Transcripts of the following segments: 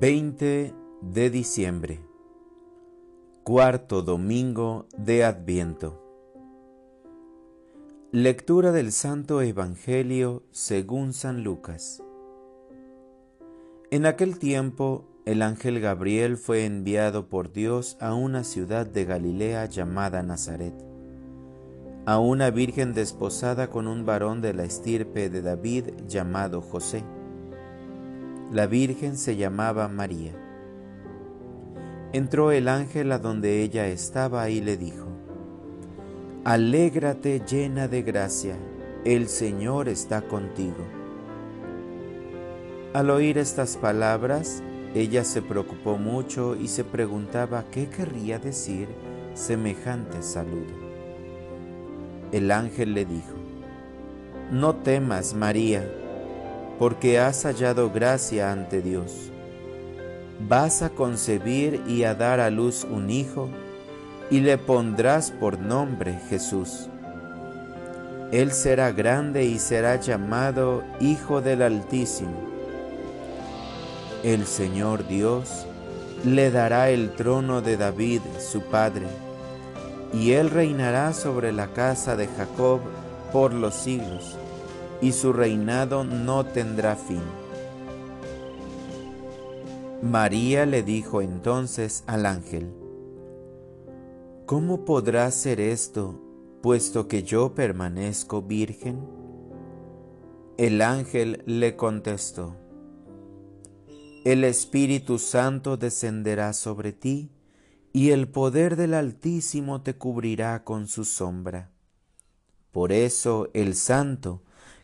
20 de diciembre, cuarto domingo de Adviento. Lectura del Santo Evangelio según San Lucas. En aquel tiempo, el ángel Gabriel fue enviado por Dios a una ciudad de Galilea llamada Nazaret, a una virgen desposada con un varón de la estirpe de David llamado José la Virgen se llamaba María. Entró el ángel a donde ella estaba y le dijo, Alégrate llena de gracia, el Señor está contigo. Al oír estas palabras, ella se preocupó mucho y se preguntaba qué querría decir semejante saludo. El ángel le dijo, No temas, María, porque has hallado gracia ante Dios. Vas a concebir y a dar a luz un hijo, y le pondrás por nombre Jesús. Él será grande y será llamado Hijo del Altísimo. El Señor Dios le dará el trono de David, su padre, y él reinará sobre la casa de Jacob por los siglos y su reinado no tendrá fin. María le dijo entonces al ángel, ¿Cómo podrá ser esto, puesto que yo permanezco virgen? El ángel le contestó, El Espíritu Santo descenderá sobre ti, y el poder del Altísimo te cubrirá con su sombra. Por eso el Santo,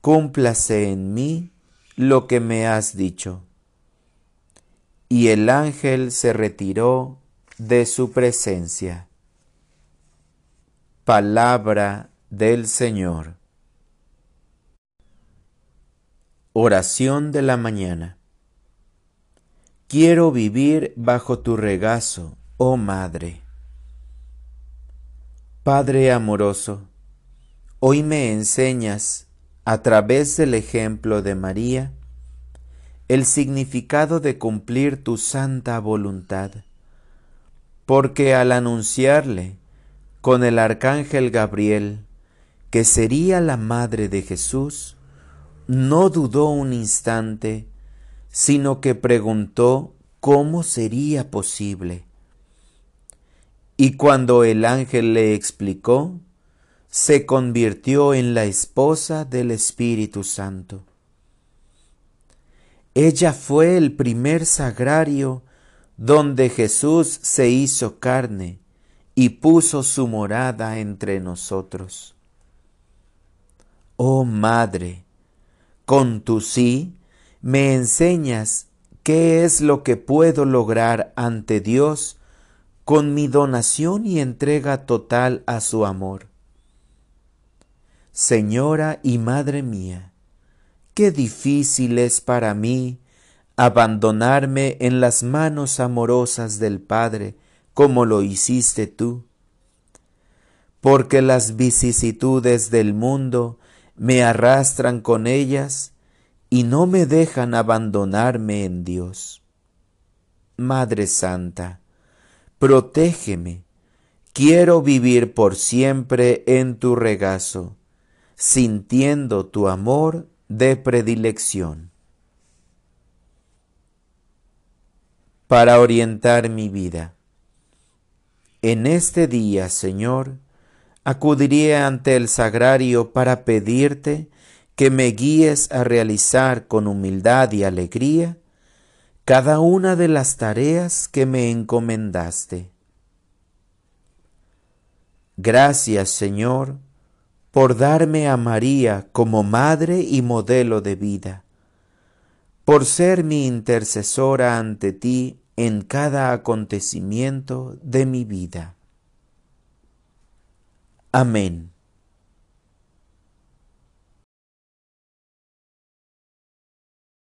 cúmplase en mí lo que me has dicho. Y el ángel se retiró de su presencia. Palabra del Señor. Oración de la mañana. Quiero vivir bajo tu regazo, oh Madre. Padre amoroso, hoy me enseñas a través del ejemplo de María, el significado de cumplir tu santa voluntad, porque al anunciarle con el arcángel Gabriel que sería la madre de Jesús, no dudó un instante, sino que preguntó cómo sería posible. Y cuando el ángel le explicó, se convirtió en la esposa del Espíritu Santo. Ella fue el primer sagrario donde Jesús se hizo carne y puso su morada entre nosotros. Oh Madre, con tu sí me enseñas qué es lo que puedo lograr ante Dios con mi donación y entrega total a su amor. Señora y Madre mía, qué difícil es para mí abandonarme en las manos amorosas del Padre, como lo hiciste tú, porque las vicisitudes del mundo me arrastran con ellas y no me dejan abandonarme en Dios. Madre Santa, protégeme, quiero vivir por siempre en tu regazo sintiendo tu amor de predilección. Para orientar mi vida. En este día, Señor, acudiré ante el sagrario para pedirte que me guíes a realizar con humildad y alegría cada una de las tareas que me encomendaste. Gracias, Señor, por darme a María como madre y modelo de vida, por ser mi intercesora ante ti en cada acontecimiento de mi vida. Amén.